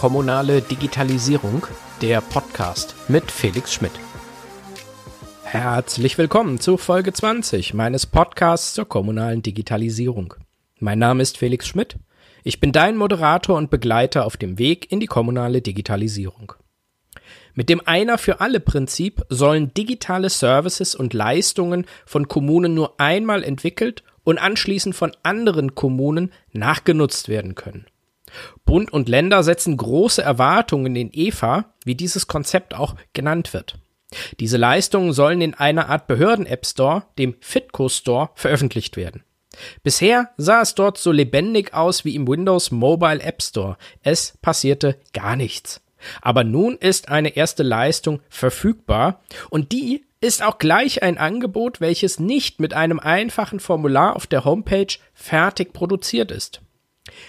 Kommunale Digitalisierung, der Podcast mit Felix Schmidt. Herzlich willkommen zu Folge 20 meines Podcasts zur kommunalen Digitalisierung. Mein Name ist Felix Schmidt. Ich bin dein Moderator und Begleiter auf dem Weg in die kommunale Digitalisierung. Mit dem Einer für alle Prinzip sollen digitale Services und Leistungen von Kommunen nur einmal entwickelt und anschließend von anderen Kommunen nachgenutzt werden können. Bund und Länder setzen große Erwartungen in EVA, wie dieses Konzept auch genannt wird. Diese Leistungen sollen in einer Art Behörden-App Store, dem Fitco Store, veröffentlicht werden. Bisher sah es dort so lebendig aus wie im Windows Mobile App Store. Es passierte gar nichts. Aber nun ist eine erste Leistung verfügbar und die ist auch gleich ein Angebot, welches nicht mit einem einfachen Formular auf der Homepage fertig produziert ist.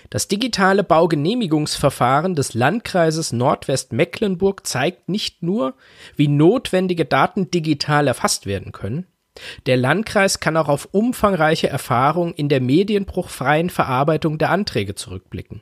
Das digitale Baugenehmigungsverfahren des Landkreises Nordwestmecklenburg zeigt nicht nur, wie notwendige Daten digital erfasst werden können, der Landkreis kann auch auf umfangreiche Erfahrungen in der medienbruchfreien Verarbeitung der Anträge zurückblicken.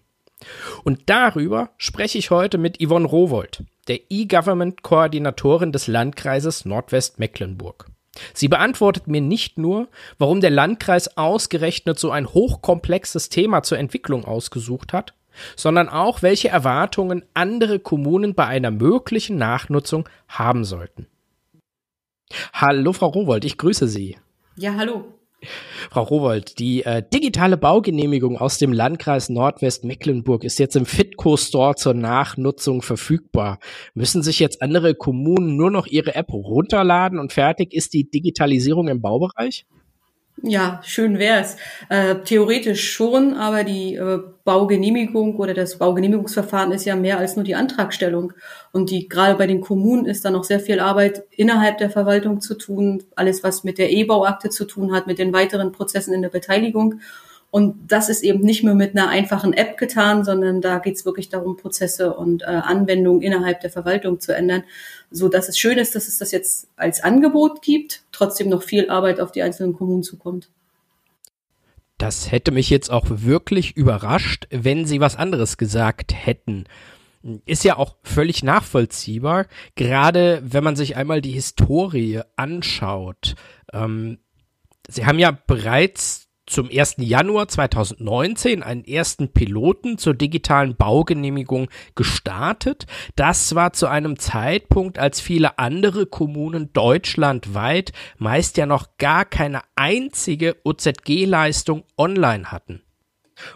Und darüber spreche ich heute mit Yvonne Rowold, der E-Government-Koordinatorin des Landkreises Nordwestmecklenburg. Sie beantwortet mir nicht nur, warum der Landkreis ausgerechnet so ein hochkomplexes Thema zur Entwicklung ausgesucht hat, sondern auch, welche Erwartungen andere Kommunen bei einer möglichen Nachnutzung haben sollten. Hallo, Frau Rowold, ich grüße Sie. Ja, hallo. Frau Rowold, die äh, digitale Baugenehmigung aus dem Landkreis Nordwestmecklenburg ist jetzt im Fitco Store zur Nachnutzung verfügbar. Müssen sich jetzt andere Kommunen nur noch ihre App runterladen und fertig ist die Digitalisierung im Baubereich? Ja, schön wär's. Äh, theoretisch schon, aber die äh, Baugenehmigung oder das Baugenehmigungsverfahren ist ja mehr als nur die Antragstellung. Und die gerade bei den Kommunen ist da noch sehr viel Arbeit innerhalb der Verwaltung zu tun, alles was mit der E-Bauakte zu tun hat, mit den weiteren Prozessen in der Beteiligung. Und das ist eben nicht nur mit einer einfachen App getan, sondern da geht es wirklich darum, Prozesse und äh, Anwendungen innerhalb der Verwaltung zu ändern, so dass es schön ist, dass es das jetzt als Angebot gibt, trotzdem noch viel Arbeit auf die einzelnen Kommunen zukommt. Das hätte mich jetzt auch wirklich überrascht, wenn Sie was anderes gesagt hätten. Ist ja auch völlig nachvollziehbar, gerade wenn man sich einmal die Historie anschaut. Ähm, Sie haben ja bereits zum 1. Januar 2019 einen ersten Piloten zur digitalen Baugenehmigung gestartet. Das war zu einem Zeitpunkt, als viele andere Kommunen deutschlandweit meist ja noch gar keine einzige OZG-Leistung online hatten.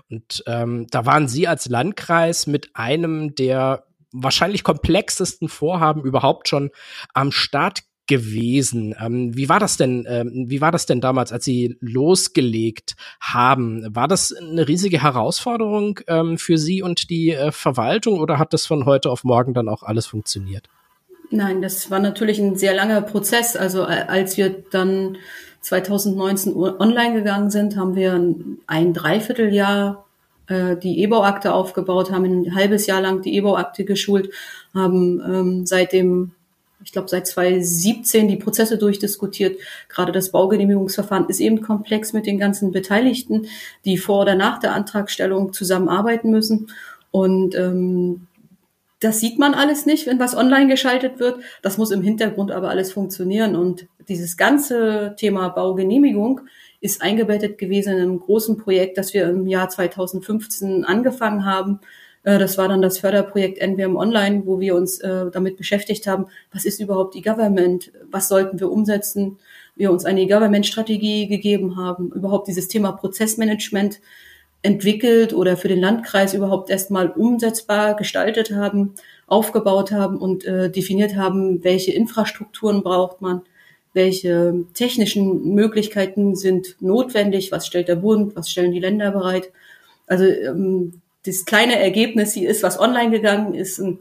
Und ähm, da waren Sie als Landkreis mit einem der wahrscheinlich komplexesten Vorhaben überhaupt schon am Start gewesen. Ähm, wie war das denn? Ähm, wie war das denn damals, als Sie losgelegt haben? War das eine riesige Herausforderung ähm, für Sie und die äh, Verwaltung oder hat das von heute auf morgen dann auch alles funktioniert? Nein, das war natürlich ein sehr langer Prozess. Also äh, als wir dann 2019 online gegangen sind, haben wir ein Dreivierteljahr äh, die E-Bauakte aufgebaut, haben ein halbes Jahr lang die E-Bauakte geschult, haben ähm, seitdem ich glaube, seit 2017 die Prozesse durchdiskutiert. Gerade das Baugenehmigungsverfahren ist eben komplex mit den ganzen Beteiligten, die vor oder nach der Antragstellung zusammenarbeiten müssen. Und ähm, das sieht man alles nicht, wenn was online geschaltet wird. Das muss im Hintergrund aber alles funktionieren. Und dieses ganze Thema Baugenehmigung ist eingebettet gewesen in einem großen Projekt, das wir im Jahr 2015 angefangen haben das war dann das Förderprojekt NWM Online, wo wir uns äh, damit beschäftigt haben, was ist überhaupt E-Government, was sollten wir umsetzen, wir uns eine E-Government-Strategie gegeben haben, überhaupt dieses Thema Prozessmanagement entwickelt oder für den Landkreis überhaupt erstmal umsetzbar gestaltet haben, aufgebaut haben und äh, definiert haben, welche Infrastrukturen braucht man, welche technischen Möglichkeiten sind notwendig, was stellt der Bund, was stellen die Länder bereit. Also ähm, das kleine Ergebnis hier ist, was online gegangen ist, ein,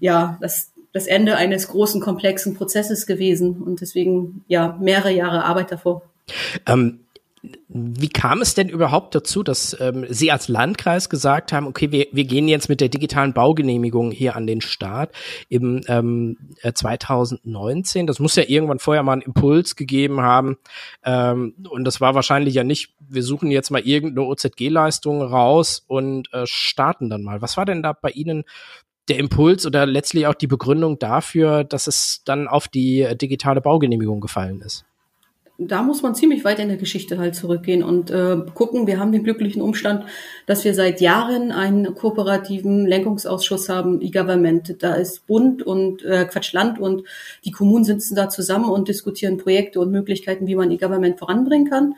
ja, das, das Ende eines großen, komplexen Prozesses gewesen und deswegen ja mehrere Jahre Arbeit davor. Ähm, wie kam es denn überhaupt dazu, dass ähm, Sie als Landkreis gesagt haben, okay, wir, wir gehen jetzt mit der digitalen Baugenehmigung hier an den Start im ähm, 2019? Äh, das muss ja irgendwann vorher mal einen Impuls gegeben haben. Ähm, und das war wahrscheinlich ja nicht, wir suchen jetzt mal irgendeine OZG-Leistung raus und äh, starten dann mal. Was war denn da bei Ihnen der Impuls oder letztlich auch die Begründung dafür, dass es dann auf die äh, digitale Baugenehmigung gefallen ist? Da muss man ziemlich weit in der Geschichte halt zurückgehen und äh, gucken. Wir haben den glücklichen Umstand, dass wir seit Jahren einen kooperativen Lenkungsausschuss haben, E-Government. Da ist Bund und äh, Quatsch Land und die Kommunen sitzen da zusammen und diskutieren Projekte und Möglichkeiten, wie man E-Government voranbringen kann.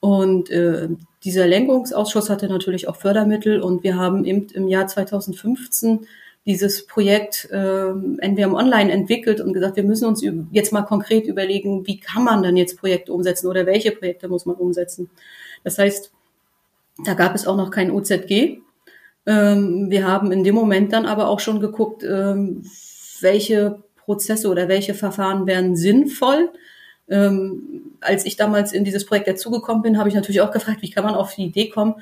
Und äh, dieser Lenkungsausschuss hatte natürlich auch Fördermittel und wir haben eben im Jahr 2015 dieses Projekt äh, NWM Online entwickelt und gesagt, wir müssen uns jetzt mal konkret überlegen, wie kann man dann jetzt Projekte umsetzen oder welche Projekte muss man umsetzen. Das heißt, da gab es auch noch kein OZG. Ähm, wir haben in dem Moment dann aber auch schon geguckt, ähm, welche Prozesse oder welche Verfahren wären sinnvoll. Ähm, als ich damals in dieses Projekt dazugekommen bin, habe ich natürlich auch gefragt, wie kann man auf die Idee kommen,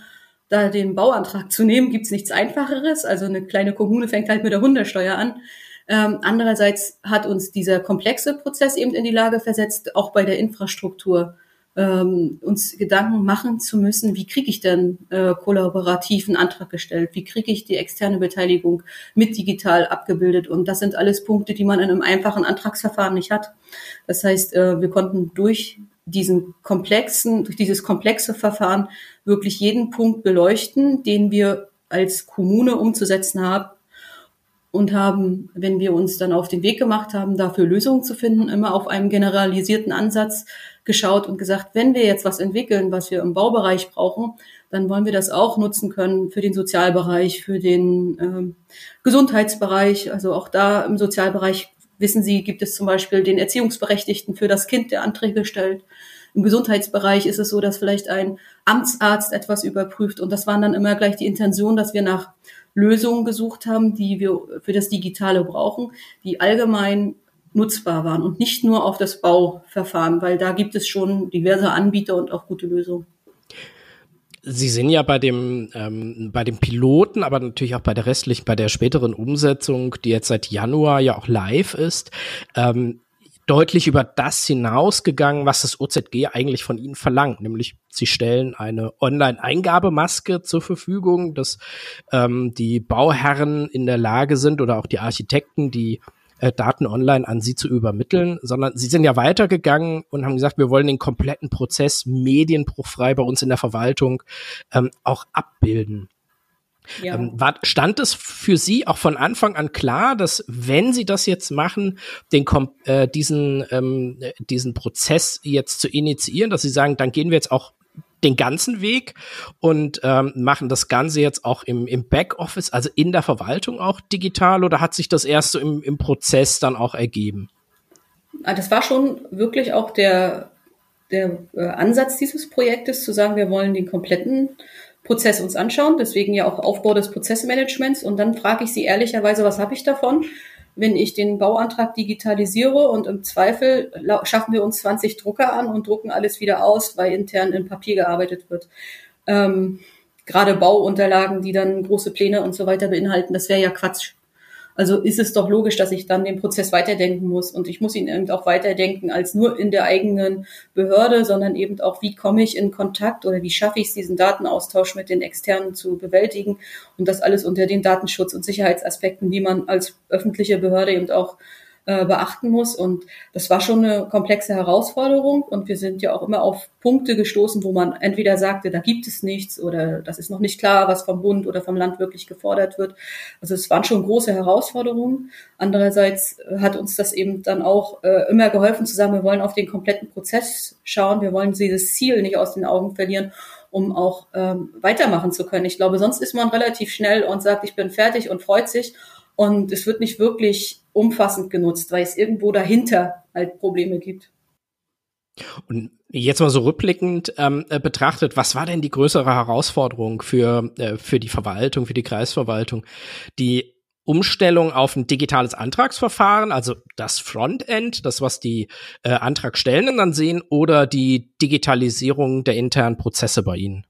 da den Bauantrag zu nehmen, gibt's nichts Einfacheres. Also eine kleine Kommune fängt halt mit der Hundersteuer an. Ähm, andererseits hat uns dieser komplexe Prozess eben in die Lage versetzt, auch bei der Infrastruktur ähm, uns Gedanken machen zu müssen, wie kriege ich denn äh, kollaborativen Antrag gestellt, wie kriege ich die externe Beteiligung mit digital abgebildet. Und das sind alles Punkte, die man in einem einfachen Antragsverfahren nicht hat. Das heißt, äh, wir konnten durch diesen komplexen, durch dieses komplexe Verfahren wirklich jeden Punkt beleuchten, den wir als Kommune umzusetzen haben und haben, wenn wir uns dann auf den Weg gemacht haben, dafür Lösungen zu finden, immer auf einem generalisierten Ansatz geschaut und gesagt, wenn wir jetzt was entwickeln, was wir im Baubereich brauchen, dann wollen wir das auch nutzen können für den Sozialbereich, für den äh, Gesundheitsbereich. Also auch da im Sozialbereich wissen Sie, gibt es zum Beispiel den Erziehungsberechtigten für das Kind, der Anträge stellt. Im Gesundheitsbereich ist es so, dass vielleicht ein Amtsarzt etwas überprüft. Und das waren dann immer gleich die Intention, dass wir nach Lösungen gesucht haben, die wir für das Digitale brauchen, die allgemein nutzbar waren und nicht nur auf das Bauverfahren, weil da gibt es schon diverse Anbieter und auch gute Lösungen. Sie sind ja bei dem, ähm, bei dem Piloten, aber natürlich auch bei der restlichen, bei der späteren Umsetzung, die jetzt seit Januar ja auch live ist, ähm, deutlich über das hinausgegangen, was das OZG eigentlich von Ihnen verlangt. Nämlich, Sie stellen eine Online-Eingabemaske zur Verfügung, dass ähm, die Bauherren in der Lage sind oder auch die Architekten, die äh, Daten online an sie zu übermitteln, sondern sie sind ja weitergegangen und haben gesagt, wir wollen den kompletten Prozess medienbruchfrei bei uns in der Verwaltung ähm, auch abbilden. Ja. Ähm, war, stand es für Sie auch von Anfang an klar, dass wenn Sie das jetzt machen, den äh, diesen ähm, diesen Prozess jetzt zu initiieren, dass Sie sagen, dann gehen wir jetzt auch den ganzen Weg und ähm, machen das Ganze jetzt auch im, im Backoffice, also in der Verwaltung auch digital oder hat sich das erst so im, im Prozess dann auch ergeben? Ah, das war schon wirklich auch der, der äh, Ansatz dieses Projektes, zu sagen, wir wollen den kompletten Prozess uns anschauen, deswegen ja auch Aufbau des Prozessmanagements. Und dann frage ich Sie ehrlicherweise, was habe ich davon? Wenn ich den Bauantrag digitalisiere und im Zweifel schaffen wir uns 20 Drucker an und drucken alles wieder aus, weil intern in Papier gearbeitet wird. Ähm, gerade Bauunterlagen, die dann große Pläne und so weiter beinhalten, das wäre ja Quatsch. Also ist es doch logisch, dass ich dann den Prozess weiterdenken muss. Und ich muss ihn eben auch weiterdenken als nur in der eigenen Behörde, sondern eben auch, wie komme ich in Kontakt oder wie schaffe ich es, diesen Datenaustausch mit den Externen zu bewältigen. Und das alles unter den Datenschutz- und Sicherheitsaspekten, die man als öffentliche Behörde eben auch äh, beachten muss. Und das war schon eine komplexe Herausforderung. Und wir sind ja auch immer auf Punkte gestoßen, wo man entweder sagte, da gibt es nichts oder das ist noch nicht klar, was vom Bund oder vom Land wirklich gefordert wird. Also es waren schon große Herausforderungen. Andererseits hat uns das eben dann auch äh, immer geholfen zu sagen, wir wollen auf den kompletten Prozess schauen. Wir wollen dieses Ziel nicht aus den Augen verlieren um auch ähm, weitermachen zu können. Ich glaube, sonst ist man relativ schnell und sagt, ich bin fertig und freut sich. Und es wird nicht wirklich umfassend genutzt, weil es irgendwo dahinter halt Probleme gibt. Und jetzt mal so rückblickend ähm, äh, betrachtet, was war denn die größere Herausforderung für, äh, für die Verwaltung, für die Kreisverwaltung? Die Umstellung auf ein digitales Antragsverfahren, also das Frontend, das, was die äh, Antragstellenden dann sehen, oder die Digitalisierung der internen Prozesse bei Ihnen?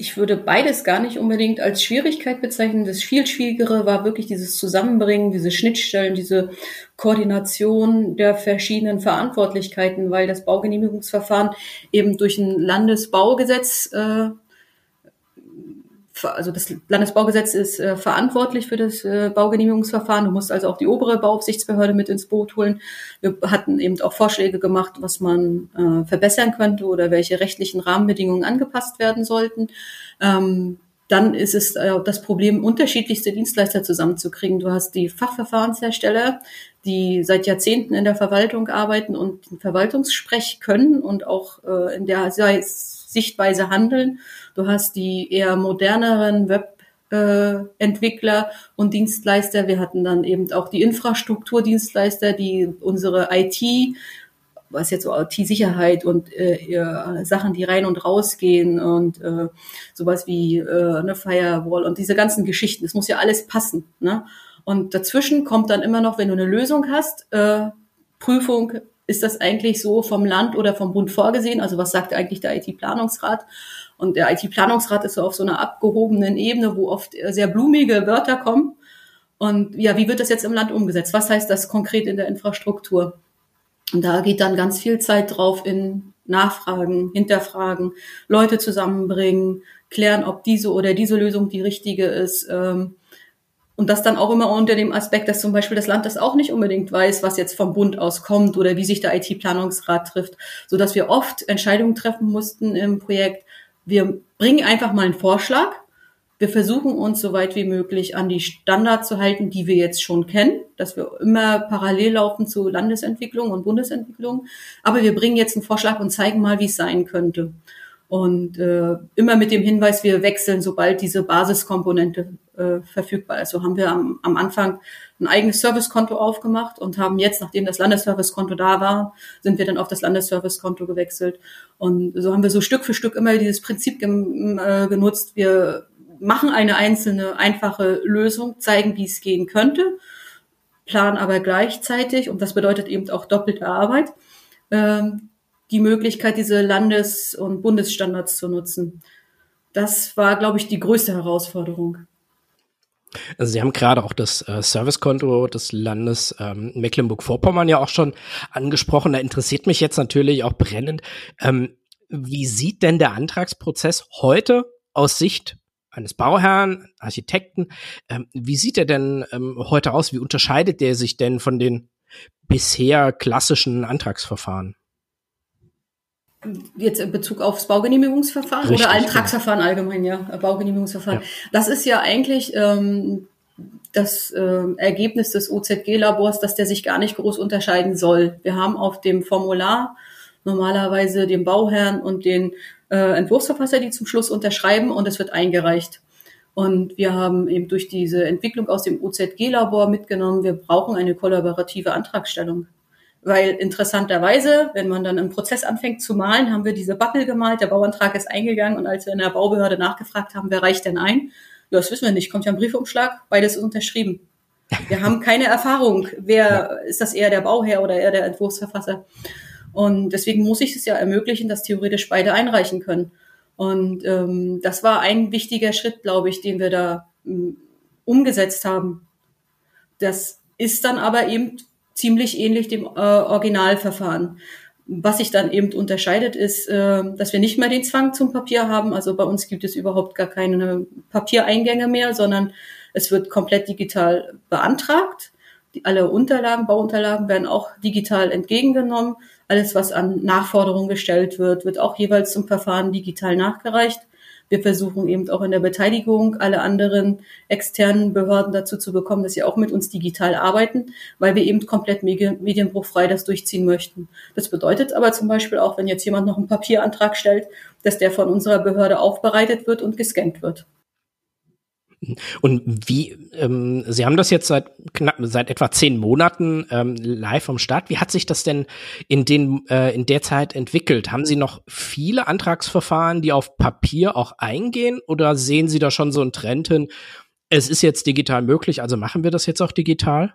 Ich würde beides gar nicht unbedingt als Schwierigkeit bezeichnen. Das viel Schwierigere war wirklich dieses Zusammenbringen, diese Schnittstellen, diese Koordination der verschiedenen Verantwortlichkeiten, weil das Baugenehmigungsverfahren eben durch ein Landesbaugesetz äh, also das Landesbaugesetz ist äh, verantwortlich für das äh, Baugenehmigungsverfahren. Du musst also auch die obere Bauaufsichtsbehörde mit ins Boot holen. Wir hatten eben auch Vorschläge gemacht, was man äh, verbessern könnte oder welche rechtlichen Rahmenbedingungen angepasst werden sollten. Ähm, dann ist es äh, das Problem, unterschiedlichste Dienstleister zusammenzukriegen. Du hast die Fachverfahrenshersteller, die seit Jahrzehnten in der Verwaltung arbeiten und Verwaltungssprech können und auch äh, in der Sichtweise handeln. Du hast die eher moderneren Webentwickler äh, und Dienstleister. Wir hatten dann eben auch die Infrastrukturdienstleister, die unsere IT was jetzt so IT-Sicherheit und äh, Sachen, die rein und rausgehen und äh, sowas wie äh, eine Firewall und diese ganzen Geschichten. Das muss ja alles passen. Ne? Und dazwischen kommt dann immer noch, wenn du eine Lösung hast, äh, Prüfung, ist das eigentlich so vom Land oder vom Bund vorgesehen? Also was sagt eigentlich der IT-Planungsrat? Und der IT-Planungsrat ist so auf so einer abgehobenen Ebene, wo oft sehr blumige Wörter kommen. Und ja, wie wird das jetzt im Land umgesetzt? Was heißt das konkret in der Infrastruktur? Und da geht dann ganz viel Zeit drauf in Nachfragen, Hinterfragen, Leute zusammenbringen, klären, ob diese oder diese Lösung die richtige ist. Ähm, und das dann auch immer unter dem Aspekt, dass zum Beispiel das Land das auch nicht unbedingt weiß, was jetzt vom Bund aus kommt oder wie sich der IT-Planungsrat trifft, so dass wir oft Entscheidungen treffen mussten im Projekt. Wir bringen einfach mal einen Vorschlag. Wir versuchen uns so weit wie möglich an die Standards zu halten, die wir jetzt schon kennen, dass wir immer parallel laufen zu Landesentwicklung und Bundesentwicklung. Aber wir bringen jetzt einen Vorschlag und zeigen mal, wie es sein könnte. Und äh, immer mit dem Hinweis, wir wechseln, sobald diese Basiskomponente äh, verfügbar ist. So haben wir am, am Anfang ein eigenes Servicekonto aufgemacht und haben jetzt, nachdem das Landesservicekonto da war, sind wir dann auf das Landesservicekonto gewechselt. Und so haben wir so Stück für Stück immer dieses Prinzip äh, genutzt. Wir machen eine einzelne, einfache Lösung, zeigen, wie es gehen könnte, planen aber gleichzeitig, und das bedeutet eben auch doppelte Arbeit, ähm, die Möglichkeit, diese Landes- und Bundesstandards zu nutzen. Das war, glaube ich, die größte Herausforderung. Also Sie haben gerade auch das äh, Servicekonto des Landes ähm, Mecklenburg-Vorpommern ja auch schon angesprochen. Da interessiert mich jetzt natürlich auch brennend, ähm, wie sieht denn der Antragsprozess heute aus Sicht eines Bauherrn, Architekten, ähm, wie sieht er denn ähm, heute aus? Wie unterscheidet der sich denn von den bisher klassischen Antragsverfahren? Jetzt in Bezug aufs Baugenehmigungsverfahren Richtig, oder Antragsverfahren ja. allgemein, ja, Baugenehmigungsverfahren. Ja. Das ist ja eigentlich ähm, das äh, Ergebnis des OZG-Labors, dass der sich gar nicht groß unterscheiden soll. Wir haben auf dem Formular normalerweise den Bauherrn und den äh, Entwurfsverfasser, die zum Schluss unterschreiben und es wird eingereicht. Und wir haben eben durch diese Entwicklung aus dem OZG-Labor mitgenommen, wir brauchen eine kollaborative Antragstellung. Weil interessanterweise, wenn man dann im Prozess anfängt zu malen, haben wir diese Bubble gemalt, der Bauantrag ist eingegangen und als wir in der Baubehörde nachgefragt haben, wer reicht denn ein? Ja, das wissen wir nicht, kommt ja ein Briefumschlag, beides ist unterschrieben. Wir haben keine Erfahrung, wer ist das eher der Bauherr oder eher der Entwurfsverfasser. Und deswegen muss ich es ja ermöglichen, dass theoretisch beide einreichen können. Und ähm, das war ein wichtiger Schritt, glaube ich, den wir da ähm, umgesetzt haben. Das ist dann aber eben ziemlich ähnlich dem äh, Originalverfahren. Was sich dann eben unterscheidet, ist, äh, dass wir nicht mehr den Zwang zum Papier haben. Also bei uns gibt es überhaupt gar keine Papiereingänge mehr, sondern es wird komplett digital beantragt. Die, alle Unterlagen, Bauunterlagen werden auch digital entgegengenommen. Alles, was an Nachforderungen gestellt wird, wird auch jeweils zum Verfahren digital nachgereicht. Wir versuchen eben auch in der Beteiligung alle anderen externen Behörden dazu zu bekommen, dass sie auch mit uns digital arbeiten, weil wir eben komplett medienbruchfrei das durchziehen möchten. Das bedeutet aber zum Beispiel auch, wenn jetzt jemand noch einen Papierantrag stellt, dass der von unserer Behörde aufbereitet wird und gescannt wird. Und wie, ähm, Sie haben das jetzt seit knapp, seit etwa zehn Monaten ähm, live vom Start. Wie hat sich das denn in den, äh, in der Zeit entwickelt? Haben Sie noch viele Antragsverfahren, die auf Papier auch eingehen oder sehen Sie da schon so einen Trend hin? Es ist jetzt digital möglich, also machen wir das jetzt auch digital?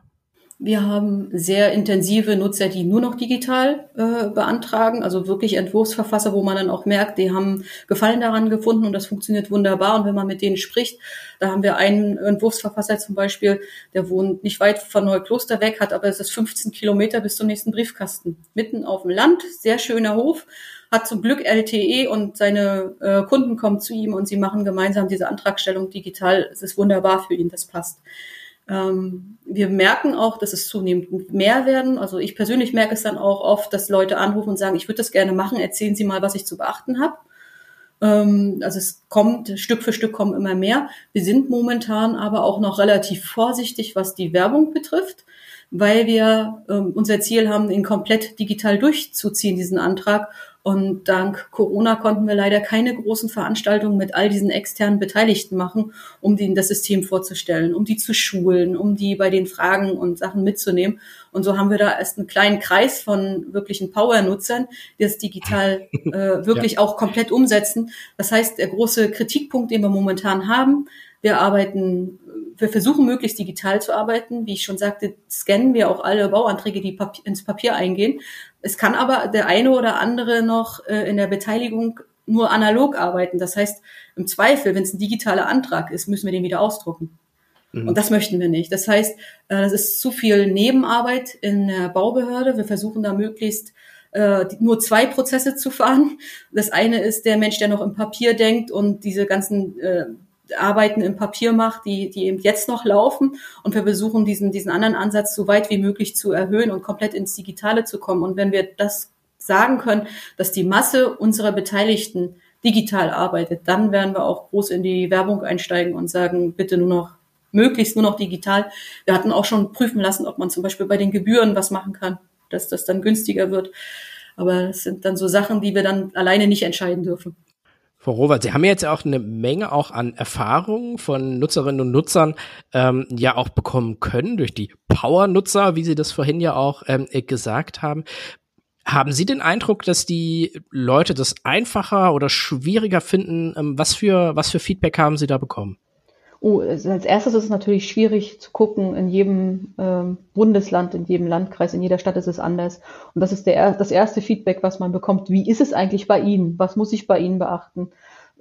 Wir haben sehr intensive Nutzer, die nur noch digital äh, beantragen, also wirklich Entwurfsverfasser, wo man dann auch merkt, die haben Gefallen daran gefunden und das funktioniert wunderbar. Und wenn man mit denen spricht, da haben wir einen Entwurfsverfasser zum Beispiel, der wohnt nicht weit von Neukloster weg, hat aber es ist 15 Kilometer bis zum nächsten Briefkasten. Mitten auf dem Land, sehr schöner Hof, hat zum Glück LTE und seine äh, Kunden kommen zu ihm und sie machen gemeinsam diese Antragstellung digital. Es ist wunderbar für ihn, das passt. Ähm, wir merken auch, dass es zunehmend mehr werden. Also ich persönlich merke es dann auch oft, dass Leute anrufen und sagen, ich würde das gerne machen, erzählen Sie mal, was ich zu beachten habe. Ähm, also es kommt, Stück für Stück kommen immer mehr. Wir sind momentan aber auch noch relativ vorsichtig, was die Werbung betrifft, weil wir ähm, unser Ziel haben, ihn komplett digital durchzuziehen, diesen Antrag und dank Corona konnten wir leider keine großen Veranstaltungen mit all diesen externen Beteiligten machen, um denen das System vorzustellen, um die zu schulen, um die bei den Fragen und Sachen mitzunehmen. Und so haben wir da erst einen kleinen Kreis von wirklichen Power-Nutzern, die das digital äh, wirklich ja. auch komplett umsetzen. Das heißt, der große Kritikpunkt, den wir momentan haben, wir arbeiten, wir versuchen möglichst digital zu arbeiten. Wie ich schon sagte, scannen wir auch alle Bauanträge, die ins Papier eingehen. Es kann aber der eine oder andere noch äh, in der Beteiligung nur analog arbeiten. Das heißt, im Zweifel, wenn es ein digitaler Antrag ist, müssen wir den wieder ausdrucken. Mhm. Und das möchten wir nicht. Das heißt, äh, das ist zu viel Nebenarbeit in der Baubehörde. Wir versuchen da möglichst äh, nur zwei Prozesse zu fahren. Das eine ist der Mensch, der noch im Papier denkt und diese ganzen äh, Arbeiten im Papier macht, die, die eben jetzt noch laufen. Und wir versuchen diesen, diesen anderen Ansatz so weit wie möglich zu erhöhen und komplett ins Digitale zu kommen. Und wenn wir das sagen können, dass die Masse unserer Beteiligten digital arbeitet, dann werden wir auch groß in die Werbung einsteigen und sagen, bitte nur noch, möglichst nur noch digital. Wir hatten auch schon prüfen lassen, ob man zum Beispiel bei den Gebühren was machen kann, dass das dann günstiger wird. Aber das sind dann so Sachen, die wir dann alleine nicht entscheiden dürfen. Frau Robert, Sie haben ja jetzt auch eine Menge auch an Erfahrungen von Nutzerinnen und Nutzern ähm, ja auch bekommen können durch die Power-Nutzer, wie Sie das vorhin ja auch ähm, gesagt haben. Haben Sie den Eindruck, dass die Leute das einfacher oder schwieriger finden? Ähm, was für was für Feedback haben Sie da bekommen? Oh, als erstes ist es natürlich schwierig zu gucken. In jedem ähm, Bundesland, in jedem Landkreis, in jeder Stadt ist es anders. Und das ist der, das erste Feedback, was man bekommt. Wie ist es eigentlich bei Ihnen? Was muss ich bei Ihnen beachten?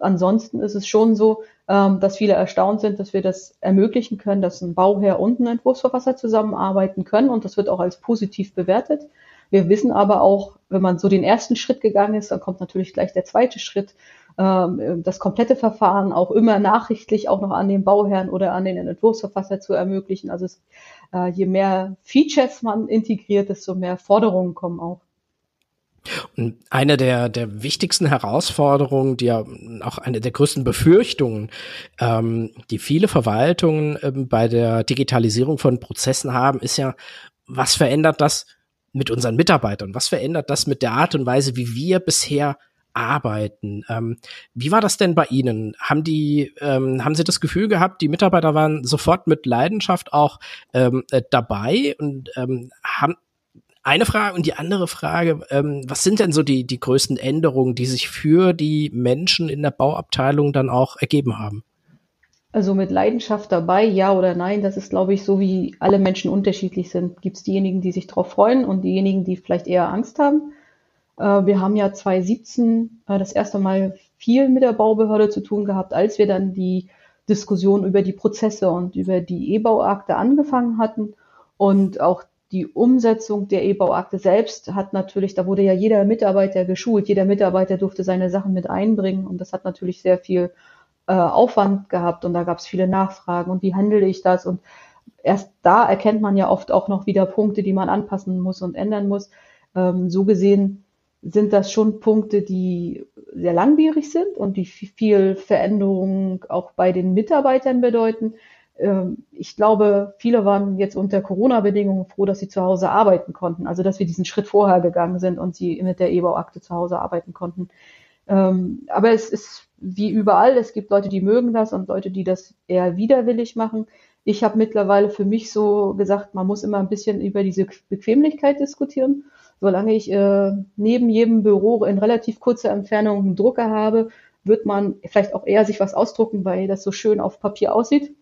Ansonsten ist es schon so, ähm, dass viele erstaunt sind, dass wir das ermöglichen können, dass ein Bauherr und ein Entwurfsverfasser zusammenarbeiten können. Und das wird auch als positiv bewertet. Wir wissen aber auch, wenn man so den ersten Schritt gegangen ist, dann kommt natürlich gleich der zweite Schritt das komplette Verfahren auch immer nachrichtlich auch noch an den Bauherrn oder an den Entwurfsverfasser zu ermöglichen. Also es, äh, je mehr Features man integriert, desto mehr Forderungen kommen auch. Und eine der, der wichtigsten Herausforderungen, die ja auch eine der größten Befürchtungen, ähm, die viele Verwaltungen ähm, bei der Digitalisierung von Prozessen haben, ist ja, was verändert das mit unseren Mitarbeitern? Was verändert das mit der Art und Weise, wie wir bisher arbeiten. Ähm, wie war das denn bei Ihnen? Haben die, ähm, haben Sie das Gefühl gehabt, die Mitarbeiter waren sofort mit Leidenschaft auch ähm, äh, dabei und ähm, haben eine Frage und die andere Frage, ähm, was sind denn so die, die größten Änderungen, die sich für die Menschen in der Bauabteilung dann auch ergeben haben? Also mit Leidenschaft dabei, ja oder nein, das ist, glaube ich, so wie alle Menschen unterschiedlich sind. Gibt es diejenigen, die sich darauf freuen und diejenigen, die vielleicht eher Angst haben. Äh, wir haben ja 2017 äh, das erste Mal viel mit der Baubehörde zu tun gehabt, als wir dann die Diskussion über die Prozesse und über die E-Bauakte angefangen hatten. Und auch die Umsetzung der E-Bauakte selbst hat natürlich, da wurde ja jeder Mitarbeiter geschult, jeder Mitarbeiter durfte seine Sachen mit einbringen und das hat natürlich sehr viel äh, Aufwand gehabt und da gab es viele Nachfragen und wie handle ich das und erst da erkennt man ja oft auch noch wieder Punkte, die man anpassen muss und ändern muss. Ähm, so gesehen sind das schon Punkte, die sehr langwierig sind und die viel Veränderung auch bei den Mitarbeitern bedeuten. Ähm, ich glaube, viele waren jetzt unter Corona-Bedingungen froh, dass sie zu Hause arbeiten konnten. Also, dass wir diesen Schritt vorher gegangen sind und sie mit der E-Bauakte zu Hause arbeiten konnten. Ähm, aber es ist wie überall, es gibt Leute, die mögen das und Leute, die das eher widerwillig machen. Ich habe mittlerweile für mich so gesagt, man muss immer ein bisschen über diese Bequemlichkeit diskutieren solange ich äh, neben jedem Büro in relativ kurzer Entfernung einen Drucker habe, wird man vielleicht auch eher sich was ausdrucken, weil das so schön auf Papier aussieht.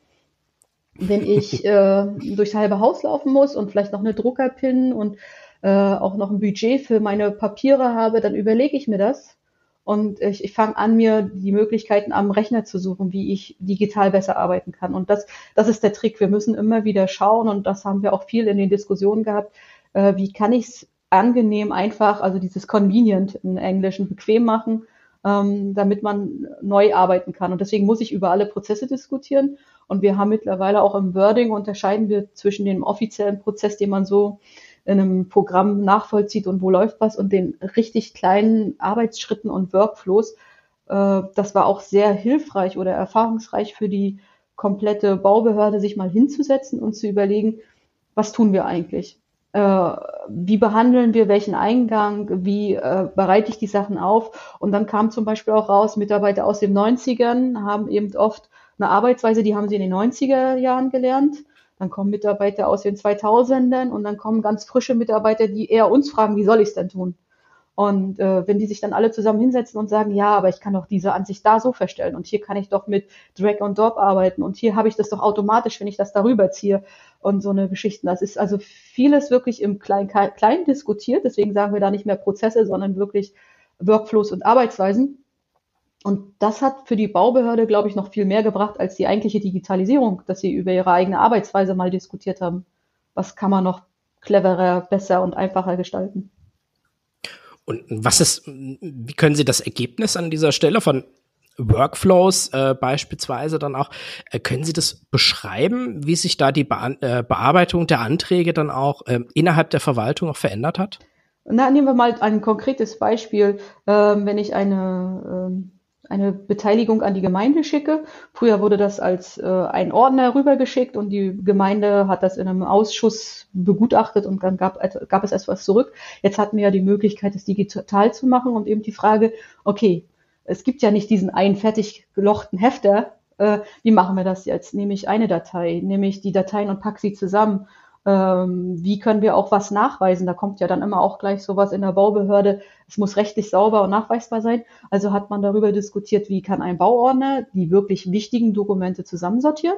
wenn ich äh, durchs halbe Haus laufen muss und vielleicht noch eine Druckerpin und äh, auch noch ein Budget für meine Papiere habe, dann überlege ich mir das und ich, ich fange an, mir die Möglichkeiten am Rechner zu suchen, wie ich digital besser arbeiten kann. Und das, das ist der Trick. Wir müssen immer wieder schauen und das haben wir auch viel in den Diskussionen gehabt. Äh, wie kann ich es angenehm, einfach, also dieses convenient in Englischen bequem machen, ähm, damit man neu arbeiten kann. Und deswegen muss ich über alle Prozesse diskutieren. Und wir haben mittlerweile auch im Wording unterscheiden wir zwischen dem offiziellen Prozess, den man so in einem Programm nachvollzieht und wo läuft was und den richtig kleinen Arbeitsschritten und Workflows. Äh, das war auch sehr hilfreich oder erfahrungsreich für die komplette Baubehörde, sich mal hinzusetzen und zu überlegen, was tun wir eigentlich? Äh, wie behandeln wir welchen Eingang? Wie äh, bereite ich die Sachen auf? Und dann kam zum Beispiel auch raus, Mitarbeiter aus den 90ern haben eben oft eine Arbeitsweise, die haben sie in den 90er Jahren gelernt dann kommen Mitarbeiter aus den 2000ern und dann kommen ganz frische Mitarbeiter, die eher uns fragen, wie soll ich es denn tun? Und äh, wenn die sich dann alle zusammen hinsetzen und sagen, ja, aber ich kann doch diese Ansicht da so verstellen und hier kann ich doch mit Drag und Drop arbeiten und hier habe ich das doch automatisch, wenn ich das darüber ziehe und so eine Geschichte. Das ist also vieles wirklich im Klein, Klein diskutiert. Deswegen sagen wir da nicht mehr Prozesse, sondern wirklich Workflows und Arbeitsweisen. Und das hat für die Baubehörde, glaube ich, noch viel mehr gebracht als die eigentliche Digitalisierung, dass sie über ihre eigene Arbeitsweise mal diskutiert haben. Was kann man noch cleverer, besser und einfacher gestalten? Und was ist, wie können Sie das Ergebnis an dieser Stelle von Workflows äh, beispielsweise dann auch, äh, können Sie das beschreiben, wie sich da die Be äh, Bearbeitung der Anträge dann auch äh, innerhalb der Verwaltung auch verändert hat? Na, nehmen wir mal ein konkretes Beispiel. Ähm, wenn ich eine ähm, eine Beteiligung an die Gemeinde schicke. Früher wurde das als äh, ein Ordner rübergeschickt und die Gemeinde hat das in einem Ausschuss begutachtet und dann gab, gab es etwas zurück. Jetzt hatten wir ja die Möglichkeit, es digital zu machen und eben die Frage, okay, es gibt ja nicht diesen einen fertig gelochten Hefter. Äh, wie machen wir das jetzt? Nehme ich eine Datei, nehme ich die Dateien und pack sie zusammen ähm, wie können wir auch was nachweisen? Da kommt ja dann immer auch gleich sowas in der Baubehörde. Es muss rechtlich sauber und nachweisbar sein. Also hat man darüber diskutiert, wie kann ein Bauordner die wirklich wichtigen Dokumente zusammensortieren,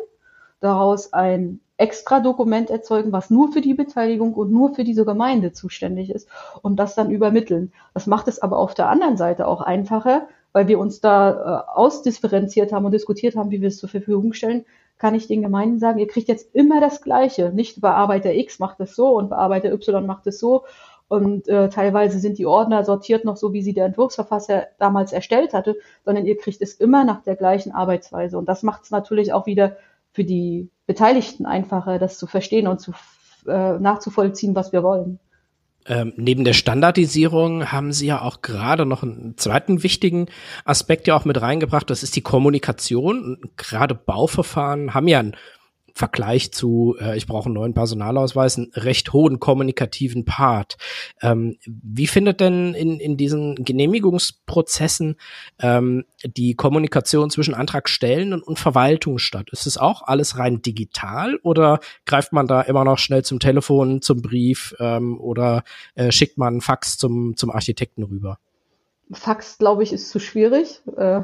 daraus ein extra Dokument erzeugen, was nur für die Beteiligung und nur für diese Gemeinde zuständig ist und das dann übermitteln. Das macht es aber auf der anderen Seite auch einfacher, weil wir uns da äh, ausdifferenziert haben und diskutiert haben, wie wir es zur Verfügung stellen, kann ich den Gemeinden sagen, ihr kriegt jetzt immer das Gleiche. Nicht Bearbeiter X macht es so und Bearbeiter Y macht es so. Und äh, teilweise sind die Ordner sortiert noch so, wie sie der Entwurfsverfasser damals erstellt hatte, sondern ihr kriegt es immer nach der gleichen Arbeitsweise. Und das macht es natürlich auch wieder für die Beteiligten einfacher, das zu verstehen und zu, äh, nachzuvollziehen, was wir wollen. Ähm, neben der Standardisierung haben Sie ja auch gerade noch einen zweiten wichtigen Aspekt ja auch mit reingebracht. Das ist die Kommunikation. Gerade Bauverfahren haben ja ein Vergleich zu, äh, ich brauche einen neuen Personalausweis, einen recht hohen kommunikativen Part. Ähm, wie findet denn in, in diesen Genehmigungsprozessen ähm, die Kommunikation zwischen Antragstellen und, und Verwaltung statt? Ist es auch alles rein digital oder greift man da immer noch schnell zum Telefon, zum Brief ähm, oder äh, schickt man einen Fax zum, zum Architekten rüber? Fax, glaube ich, ist zu schwierig. Äh,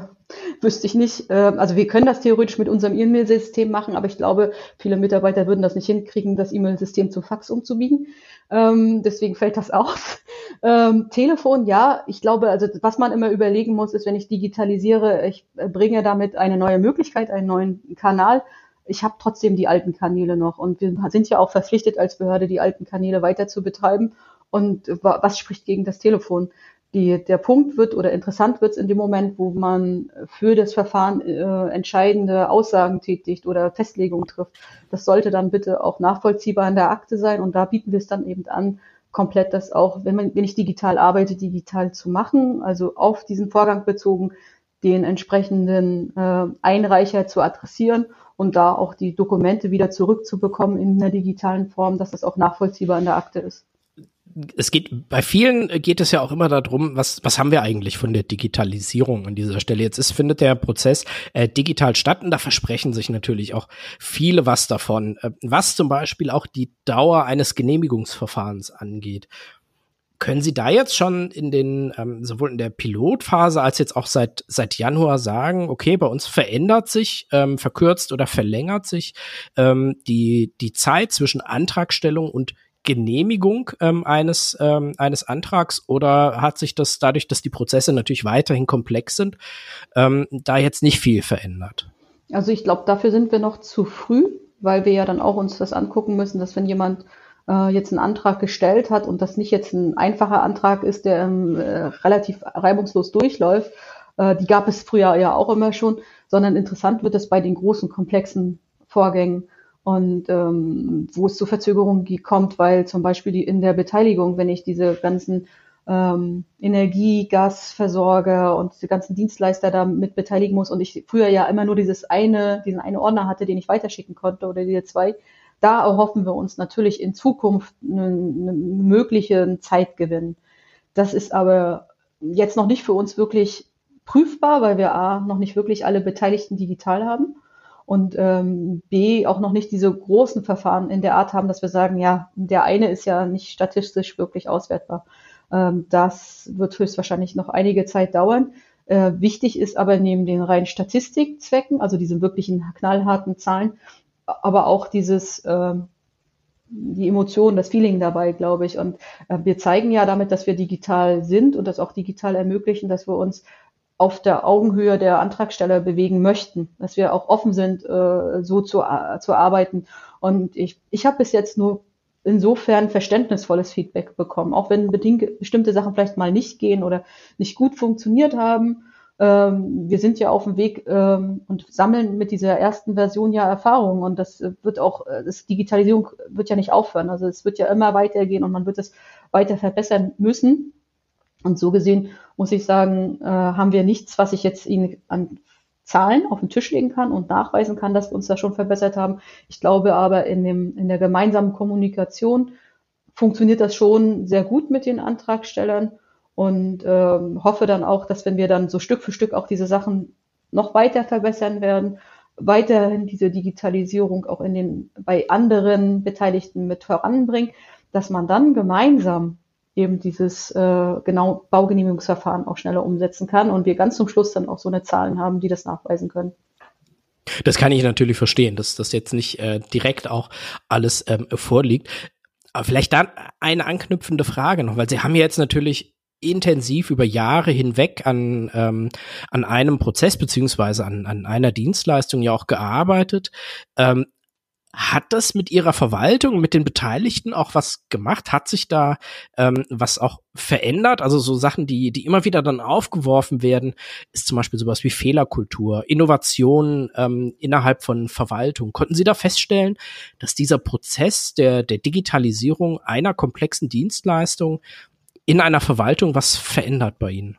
wüsste ich nicht. Äh, also wir können das theoretisch mit unserem E-Mail-System machen, aber ich glaube, viele Mitarbeiter würden das nicht hinkriegen, das E-Mail-System zu Fax umzubiegen. Ähm, deswegen fällt das aus. Ähm, Telefon, ja. Ich glaube, also was man immer überlegen muss, ist, wenn ich digitalisiere, ich bringe damit eine neue Möglichkeit, einen neuen Kanal. Ich habe trotzdem die alten Kanäle noch und wir sind ja auch verpflichtet als Behörde, die alten Kanäle weiter zu betreiben. Und was spricht gegen das Telefon? Die, der Punkt wird oder interessant wird es in dem Moment, wo man für das Verfahren äh, entscheidende Aussagen tätigt oder Festlegungen trifft. Das sollte dann bitte auch nachvollziehbar in der Akte sein und da bieten wir es dann eben an, komplett das auch, wenn, man, wenn ich digital arbeite, digital zu machen, also auf diesen Vorgang bezogen, den entsprechenden äh, Einreicher zu adressieren und da auch die Dokumente wieder zurückzubekommen in einer digitalen Form, dass das auch nachvollziehbar in der Akte ist es geht, bei vielen geht es ja auch immer darum, was, was haben wir eigentlich von der Digitalisierung an dieser Stelle? Jetzt ist, findet der Prozess äh, digital statt und da versprechen sich natürlich auch viele was davon, äh, was zum Beispiel auch die Dauer eines Genehmigungsverfahrens angeht. können Sie da jetzt schon in den, ähm, sowohl in der Pilotphase als jetzt auch seit, seit Januar sagen, okay, bei uns verändert sich, ähm, verkürzt oder verlängert sich ähm, die, die Zeit zwischen Antragstellung und Genehmigung ähm, eines, ähm, eines Antrags oder hat sich das dadurch, dass die Prozesse natürlich weiterhin komplex sind, ähm, da jetzt nicht viel verändert? Also ich glaube, dafür sind wir noch zu früh, weil wir ja dann auch uns das angucken müssen, dass wenn jemand äh, jetzt einen Antrag gestellt hat und das nicht jetzt ein einfacher Antrag ist, der ähm, äh, relativ reibungslos durchläuft, äh, die gab es früher ja auch immer schon, sondern interessant wird es bei den großen, komplexen Vorgängen und ähm, wo es zu Verzögerungen kommt, weil zum Beispiel die, in der Beteiligung, wenn ich diese ganzen ähm, Energie, Gasversorger und die ganzen Dienstleister da mit beteiligen muss und ich früher ja immer nur dieses eine, diesen einen Ordner hatte, den ich weiterschicken konnte oder diese zwei, da erhoffen wir uns natürlich in Zukunft einen, einen möglichen Zeitgewinn. Das ist aber jetzt noch nicht für uns wirklich prüfbar, weil wir A, noch nicht wirklich alle Beteiligten digital haben und ähm, B, auch noch nicht diese großen Verfahren in der Art haben, dass wir sagen, ja, der eine ist ja nicht statistisch wirklich auswertbar. Ähm, das wird höchstwahrscheinlich noch einige Zeit dauern. Äh, wichtig ist aber neben den reinen Statistikzwecken, also diese wirklichen knallharten Zahlen, aber auch dieses, äh, die Emotionen, das Feeling dabei, glaube ich. Und äh, wir zeigen ja damit, dass wir digital sind und das auch digital ermöglichen, dass wir uns auf der Augenhöhe der Antragsteller bewegen möchten, dass wir auch offen sind, äh, so zu, zu arbeiten. Und ich, ich habe bis jetzt nur insofern verständnisvolles Feedback bekommen, auch wenn bedingt, bestimmte Sachen vielleicht mal nicht gehen oder nicht gut funktioniert haben ähm, wir sind ja auf dem Weg ähm, und sammeln mit dieser ersten Version ja Erfahrungen und das wird auch, das Digitalisierung wird ja nicht aufhören. Also es wird ja immer weitergehen und man wird es weiter verbessern müssen. Und so gesehen muss ich sagen, äh, haben wir nichts, was ich jetzt Ihnen an Zahlen auf den Tisch legen kann und nachweisen kann, dass wir uns da schon verbessert haben. Ich glaube aber in, dem, in der gemeinsamen Kommunikation funktioniert das schon sehr gut mit den Antragstellern und ähm, hoffe dann auch, dass wenn wir dann so Stück für Stück auch diese Sachen noch weiter verbessern werden, weiterhin diese Digitalisierung auch in den bei anderen Beteiligten mit voranbringen, dass man dann gemeinsam eben dieses äh, genau Baugenehmigungsverfahren auch schneller umsetzen kann und wir ganz zum Schluss dann auch so eine Zahlen haben, die das nachweisen können. Das kann ich natürlich verstehen, dass das jetzt nicht äh, direkt auch alles ähm, vorliegt. Aber vielleicht dann eine anknüpfende Frage noch, weil Sie haben ja jetzt natürlich intensiv über Jahre hinweg an, ähm, an einem Prozess beziehungsweise an, an einer Dienstleistung ja auch gearbeitet. Ähm, hat das mit Ihrer Verwaltung, mit den Beteiligten auch was gemacht? Hat sich da ähm, was auch verändert? Also so Sachen, die, die immer wieder dann aufgeworfen werden, ist zum Beispiel sowas wie Fehlerkultur, Innovation ähm, innerhalb von Verwaltung. Konnten Sie da feststellen, dass dieser Prozess der, der Digitalisierung einer komplexen Dienstleistung in einer Verwaltung was verändert bei Ihnen?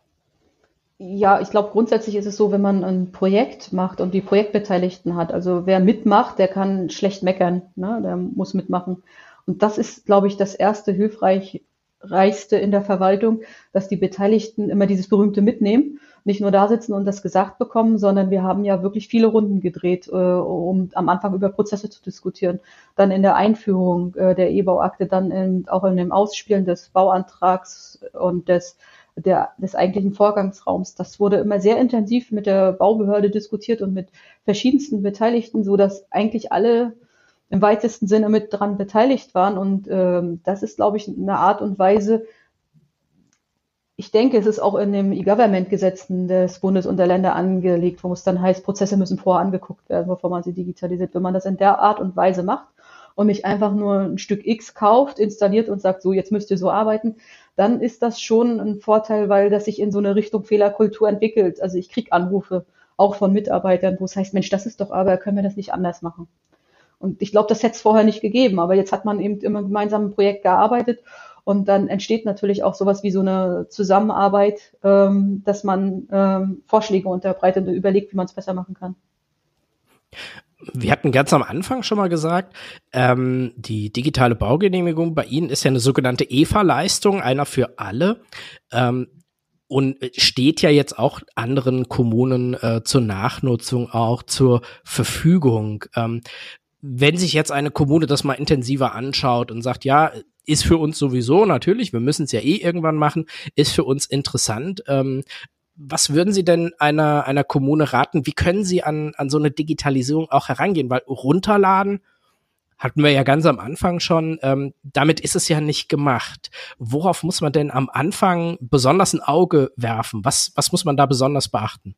Ja, ich glaube, grundsätzlich ist es so, wenn man ein Projekt macht und die Projektbeteiligten hat, also wer mitmacht, der kann schlecht meckern, ne? der muss mitmachen. Und das ist, glaube ich, das erste hilfreichste in der Verwaltung, dass die Beteiligten immer dieses berühmte mitnehmen nicht nur da sitzen und das gesagt bekommen, sondern wir haben ja wirklich viele Runden gedreht, äh, um am Anfang über Prozesse zu diskutieren. Dann in der Einführung äh, der E-Bauakte, dann in, auch in dem Ausspielen des Bauantrags und des der, des eigentlichen Vorgangsraums. Das wurde immer sehr intensiv mit der Baubehörde diskutiert und mit verschiedensten Beteiligten, so dass eigentlich alle im weitesten Sinne mit dran beteiligt waren. Und ähm, das ist, glaube ich, eine Art und Weise, ich denke, es ist auch in den E-Government-Gesetzen des Bundes und der Länder angelegt, wo es dann heißt, Prozesse müssen vorher angeguckt werden, bevor man sie digitalisiert. Wenn man das in der Art und Weise macht und nicht einfach nur ein Stück X kauft, installiert und sagt, so, jetzt müsst ihr so arbeiten, dann ist das schon ein Vorteil, weil das sich in so eine Richtung Fehlerkultur entwickelt. Also ich kriege Anrufe auch von Mitarbeitern, wo es heißt, Mensch, das ist doch aber, können wir das nicht anders machen? Und ich glaube, das hätte es vorher nicht gegeben, aber jetzt hat man eben im gemeinsamen Projekt gearbeitet und dann entsteht natürlich auch sowas wie so eine Zusammenarbeit, ähm, dass man ähm, Vorschläge unterbreitet und überlegt, wie man es besser machen kann. Wir hatten ganz am Anfang schon mal gesagt, ähm, die digitale Baugenehmigung bei Ihnen ist ja eine sogenannte EFA-Leistung, einer für alle. Ähm, und steht ja jetzt auch anderen Kommunen äh, zur Nachnutzung auch zur Verfügung. Ähm, wenn sich jetzt eine Kommune das mal intensiver anschaut und sagt, ja, ist für uns sowieso natürlich, wir müssen es ja eh irgendwann machen, ist für uns interessant. Ähm, was würden Sie denn einer, einer Kommune raten? Wie können Sie an, an so eine Digitalisierung auch herangehen? Weil runterladen hatten wir ja ganz am Anfang schon, ähm, damit ist es ja nicht gemacht. Worauf muss man denn am Anfang besonders ein Auge werfen? Was, was muss man da besonders beachten?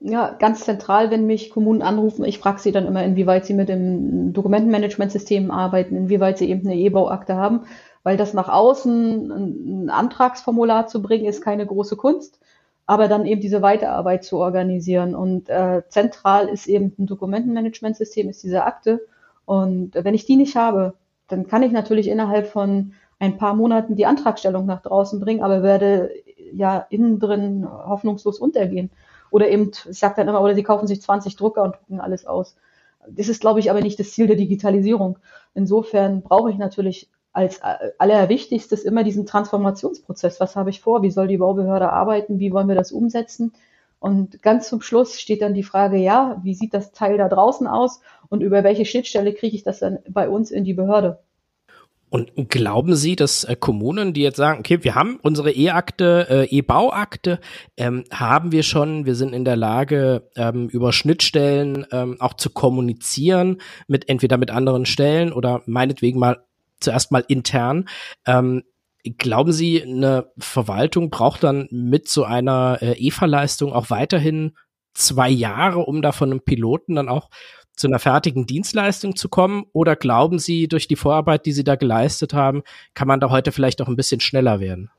Ja, ganz zentral, wenn mich Kommunen anrufen, ich frage sie dann immer, inwieweit sie mit dem Dokumentenmanagementsystem arbeiten, inwieweit sie eben eine E-Bauakte haben, weil das nach außen ein Antragsformular zu bringen, ist keine große Kunst, aber dann eben diese Weiterarbeit zu organisieren. Und äh, zentral ist eben ein Dokumentenmanagementsystem, ist diese Akte. Und wenn ich die nicht habe, dann kann ich natürlich innerhalb von ein paar Monaten die Antragstellung nach draußen bringen, aber werde ja innen drin hoffnungslos untergehen. Oder eben, ich sage dann immer, oder sie kaufen sich 20 Drucker und drucken alles aus. Das ist, glaube ich, aber nicht das Ziel der Digitalisierung. Insofern brauche ich natürlich als allerwichtigstes immer diesen Transformationsprozess. Was habe ich vor? Wie soll die Baubehörde arbeiten? Wie wollen wir das umsetzen? Und ganz zum Schluss steht dann die Frage, ja, wie sieht das Teil da draußen aus und über welche Schnittstelle kriege ich das dann bei uns in die Behörde? Und glauben Sie, dass äh, Kommunen, die jetzt sagen, okay, wir haben unsere E-Akte, äh, E-Bauakte, ähm, haben wir schon, wir sind in der Lage, ähm, über Schnittstellen ähm, auch zu kommunizieren, mit entweder mit anderen Stellen oder meinetwegen mal zuerst mal intern. Ähm, Glauben Sie, eine Verwaltung braucht dann mit so einer äh, EVA-Leistung auch weiterhin zwei Jahre, um da von einem Piloten dann auch zu einer fertigen Dienstleistung zu kommen? Oder glauben Sie, durch die Vorarbeit, die Sie da geleistet haben, kann man da heute vielleicht auch ein bisschen schneller werden?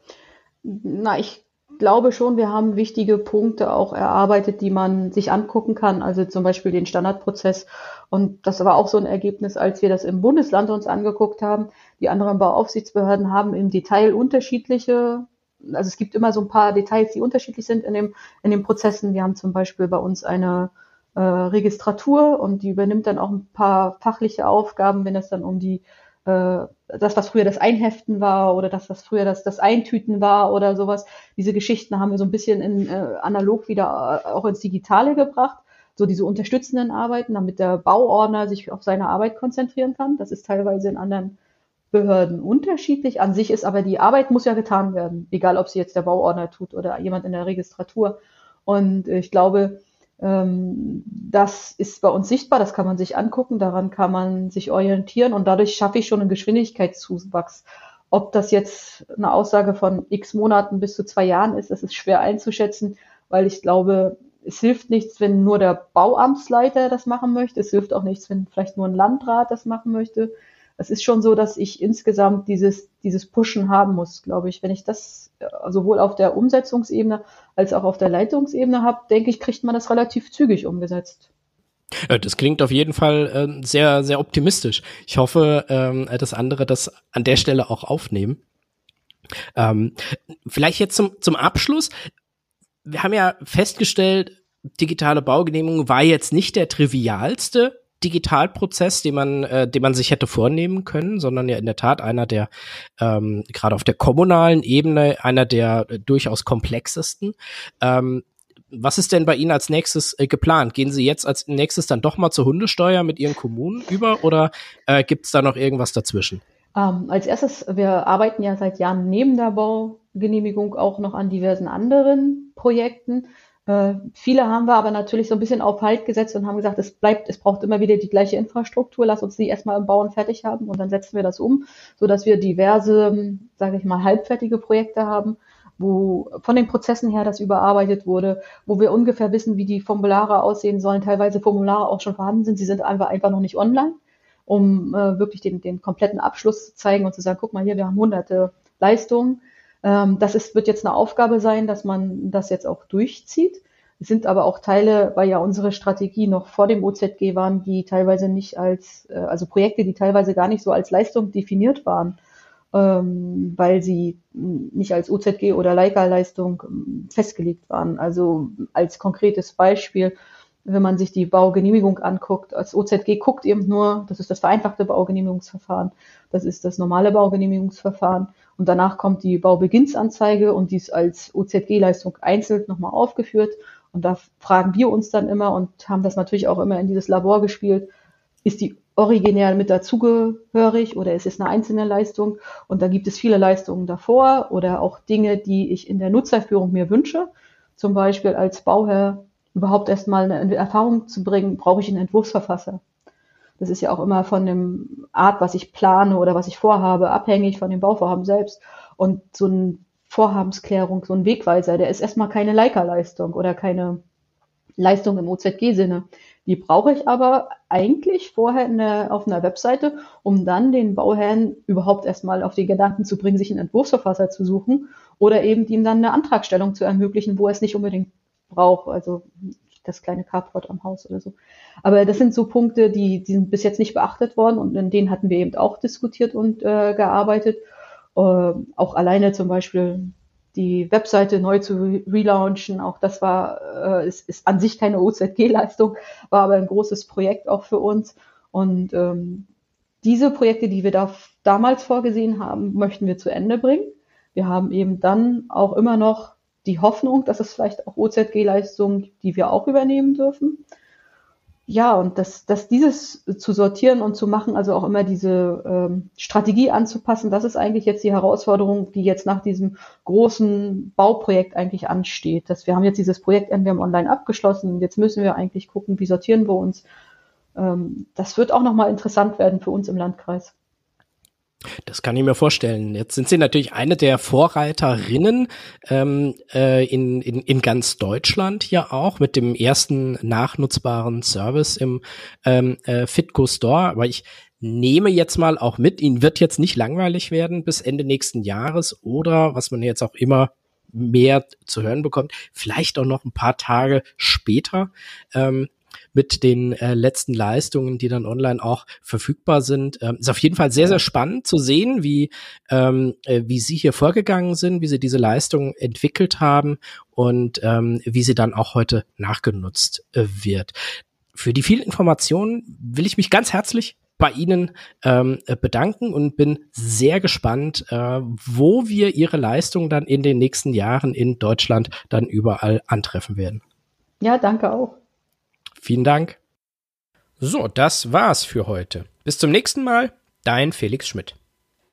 Na, ich glaube schon, wir haben wichtige Punkte auch erarbeitet, die man sich angucken kann. Also zum Beispiel den Standardprozess. Und das war auch so ein Ergebnis, als wir das im Bundesland uns angeguckt haben. Die anderen Bauaufsichtsbehörden haben im Detail unterschiedliche, also es gibt immer so ein paar Details, die unterschiedlich sind in, dem, in den Prozessen. Wir haben zum Beispiel bei uns eine äh, Registratur und die übernimmt dann auch ein paar fachliche Aufgaben, wenn es dann um die das, was früher das Einheften war oder das, was früher das, das Eintüten war oder sowas. Diese Geschichten haben wir so ein bisschen in, äh, analog wieder äh, auch ins Digitale gebracht. So diese unterstützenden Arbeiten, damit der Bauordner sich auf seine Arbeit konzentrieren kann. Das ist teilweise in anderen Behörden unterschiedlich. An sich ist aber die Arbeit muss ja getan werden, egal ob sie jetzt der Bauordner tut oder jemand in der Registratur. Und ich glaube, das ist bei uns sichtbar, das kann man sich angucken, daran kann man sich orientieren und dadurch schaffe ich schon einen Geschwindigkeitszuwachs. Ob das jetzt eine Aussage von x Monaten bis zu zwei Jahren ist, das ist schwer einzuschätzen, weil ich glaube, es hilft nichts, wenn nur der Bauamtsleiter das machen möchte. Es hilft auch nichts, wenn vielleicht nur ein Landrat das machen möchte. Es ist schon so, dass ich insgesamt dieses, dieses Pushen haben muss, glaube ich. Wenn ich das äh, sowohl auf der Umsetzungsebene als auch auf der Leitungsebene habe, denke ich, kriegt man das relativ zügig umgesetzt. Äh, das klingt auf jeden Fall äh, sehr, sehr optimistisch. Ich hoffe, ähm, dass andere das an der Stelle auch aufnehmen. Ähm, vielleicht jetzt zum, zum Abschluss wir haben ja festgestellt, digitale Baugenehmigung war jetzt nicht der trivialste Digitalprozess, den man, äh, den man sich hätte vornehmen können, sondern ja in der Tat einer der ähm, gerade auf der kommunalen Ebene einer der äh, durchaus komplexesten. Ähm, was ist denn bei Ihnen als nächstes äh, geplant? Gehen Sie jetzt als nächstes dann doch mal zur Hundesteuer mit Ihren Kommunen über oder äh, gibt es da noch irgendwas dazwischen? Ähm, als erstes, wir arbeiten ja seit Jahren neben der Baugenehmigung auch noch an diversen anderen Projekten. Äh, viele haben wir aber natürlich so ein bisschen auf Halt gesetzt und haben gesagt, es bleibt, es braucht immer wieder die gleiche Infrastruktur. Lass uns die erstmal im Bauen fertig haben und dann setzen wir das um, so dass wir diverse, sage ich mal, halbfertige Projekte haben, wo von den Prozessen her das überarbeitet wurde, wo wir ungefähr wissen, wie die Formulare aussehen sollen. Teilweise Formulare auch schon vorhanden sind, sie sind einfach, einfach noch nicht online um äh, wirklich den, den kompletten Abschluss zu zeigen und zu sagen, guck mal hier, wir haben hunderte Leistungen. Ähm, das ist, wird jetzt eine Aufgabe sein, dass man das jetzt auch durchzieht. Es sind aber auch Teile, weil ja unsere Strategie noch vor dem OZG waren, die teilweise nicht als, äh, also Projekte, die teilweise gar nicht so als Leistung definiert waren, ähm, weil sie nicht als OZG oder Leica-Leistung ähm, festgelegt waren. Also als konkretes Beispiel, wenn man sich die Baugenehmigung anguckt, als OZG guckt eben nur, das ist das vereinfachte Baugenehmigungsverfahren, das ist das normale Baugenehmigungsverfahren und danach kommt die Baubeginnsanzeige und die ist als OZG-Leistung einzeln nochmal aufgeführt und da fragen wir uns dann immer und haben das natürlich auch immer in dieses Labor gespielt, ist die originär mit dazugehörig oder ist es eine einzelne Leistung? Und da gibt es viele Leistungen davor oder auch Dinge, die ich in der Nutzerführung mir wünsche. Zum Beispiel als Bauherr überhaupt erstmal eine Erfahrung zu bringen, brauche ich einen Entwurfsverfasser. Das ist ja auch immer von dem Art, was ich plane oder was ich vorhabe, abhängig von dem Bauvorhaben selbst. Und so ein Vorhabensklärung, so ein Wegweiser, der ist erstmal keine Leica-Leistung oder keine Leistung im OZG-Sinne. Die brauche ich aber eigentlich vorher der, auf einer Webseite, um dann den Bauherrn überhaupt erstmal auf die Gedanken zu bringen, sich einen Entwurfsverfasser zu suchen oder eben ihm dann eine Antragstellung zu ermöglichen, wo er es nicht unbedingt braucht. Also das kleine Carport am Haus oder so. Aber das sind so Punkte, die, die sind bis jetzt nicht beachtet worden und in denen hatten wir eben auch diskutiert und äh, gearbeitet. Äh, auch alleine zum Beispiel die Webseite neu zu relaunchen, auch das war, äh, ist, ist an sich keine OZG-Leistung, war aber ein großes Projekt auch für uns. Und ähm, diese Projekte, die wir da damals vorgesehen haben, möchten wir zu Ende bringen. Wir haben eben dann auch immer noch die Hoffnung, dass es vielleicht auch OZG-Leistungen, die wir auch übernehmen dürfen. Ja, und dass, dass dieses zu sortieren und zu machen, also auch immer diese ähm, Strategie anzupassen, das ist eigentlich jetzt die Herausforderung, die jetzt nach diesem großen Bauprojekt eigentlich ansteht. Dass wir haben jetzt dieses Projekt NWM Online abgeschlossen. Jetzt müssen wir eigentlich gucken, wie sortieren wir uns. Ähm, das wird auch nochmal interessant werden für uns im Landkreis. Das kann ich mir vorstellen. Jetzt sind Sie natürlich eine der Vorreiterinnen ähm, äh, in, in, in ganz Deutschland hier auch mit dem ersten nachnutzbaren Service im ähm, äh, Fitco Store. Aber ich nehme jetzt mal auch mit, Ihnen wird jetzt nicht langweilig werden bis Ende nächsten Jahres oder was man jetzt auch immer mehr zu hören bekommt, vielleicht auch noch ein paar Tage später. Ähm, mit den äh, letzten Leistungen, die dann online auch verfügbar sind. Ähm, ist auf jeden Fall sehr, sehr spannend zu sehen, wie, ähm, äh, wie Sie hier vorgegangen sind, wie Sie diese Leistungen entwickelt haben und ähm, wie sie dann auch heute nachgenutzt äh, wird. Für die vielen Informationen will ich mich ganz herzlich bei Ihnen ähm, bedanken und bin sehr gespannt, äh, wo wir Ihre Leistung dann in den nächsten Jahren in Deutschland dann überall antreffen werden. Ja, danke auch. Vielen Dank. So, das war's für heute. Bis zum nächsten Mal, dein Felix Schmidt.